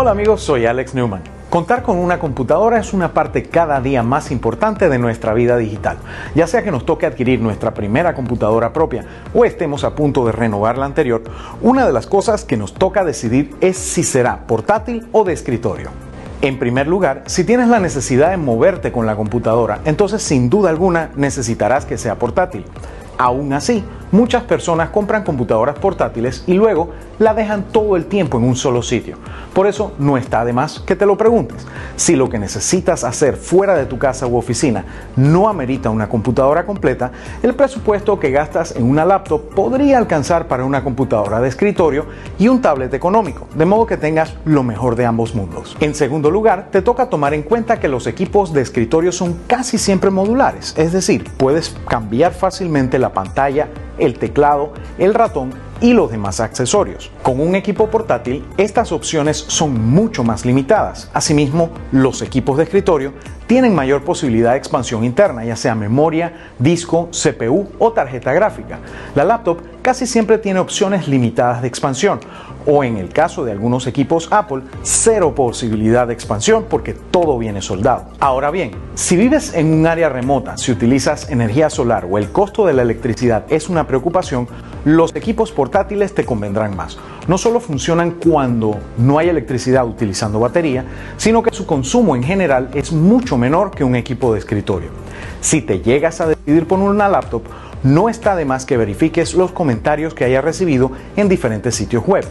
Hola amigos, soy Alex Newman. Contar con una computadora es una parte cada día más importante de nuestra vida digital. Ya sea que nos toque adquirir nuestra primera computadora propia o estemos a punto de renovar la anterior, una de las cosas que nos toca decidir es si será portátil o de escritorio. En primer lugar, si tienes la necesidad de moverte con la computadora, entonces sin duda alguna necesitarás que sea portátil. Aún así, muchas personas compran computadoras portátiles y luego la dejan todo el tiempo en un solo sitio. Por eso no está de más que te lo preguntes. Si lo que necesitas hacer fuera de tu casa u oficina no amerita una computadora completa, el presupuesto que gastas en una laptop podría alcanzar para una computadora de escritorio y un tablet económico, de modo que tengas lo mejor de ambos mundos. En segundo lugar, te toca tomar en cuenta que los equipos de escritorio son casi siempre modulares, es decir, puedes cambiar fácilmente la pantalla, el teclado, el ratón y los demás accesorios. Con un equipo portátil, estas opciones son mucho más limitadas. Asimismo, los equipos de escritorio tienen mayor posibilidad de expansión interna, ya sea memoria, disco, CPU o tarjeta gráfica. La laptop casi siempre tiene opciones limitadas de expansión, o en el caso de algunos equipos Apple, cero posibilidad de expansión porque todo viene soldado. Ahora bien, si vives en un área remota, si utilizas energía solar o el costo de la electricidad es una preocupación, los equipos portátiles te convendrán más. No solo funcionan cuando no hay electricidad utilizando batería, sino que su consumo en general es mucho menor que un equipo de escritorio. Si te llegas a decidir por una laptop, no está de más que verifiques los comentarios que hayas recibido en diferentes sitios web.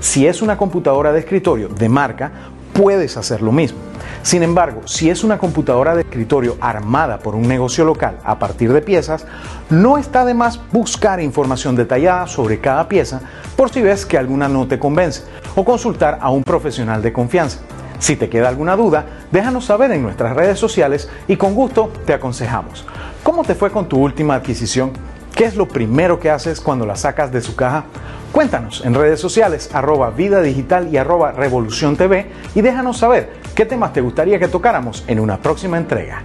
Si es una computadora de escritorio de marca, puedes hacer lo mismo. Sin embargo, si es una computadora de escritorio armada por un negocio local a partir de piezas, no está de más buscar información detallada sobre cada pieza por si ves que alguna no te convence o consultar a un profesional de confianza. Si te queda alguna duda, déjanos saber en nuestras redes sociales y con gusto te aconsejamos. ¿Cómo te fue con tu última adquisición? ¿Qué es lo primero que haces cuando la sacas de su caja? Cuéntanos en redes sociales arroba vida digital y arroba revolución TV y déjanos saber qué temas te gustaría que tocáramos en una próxima entrega.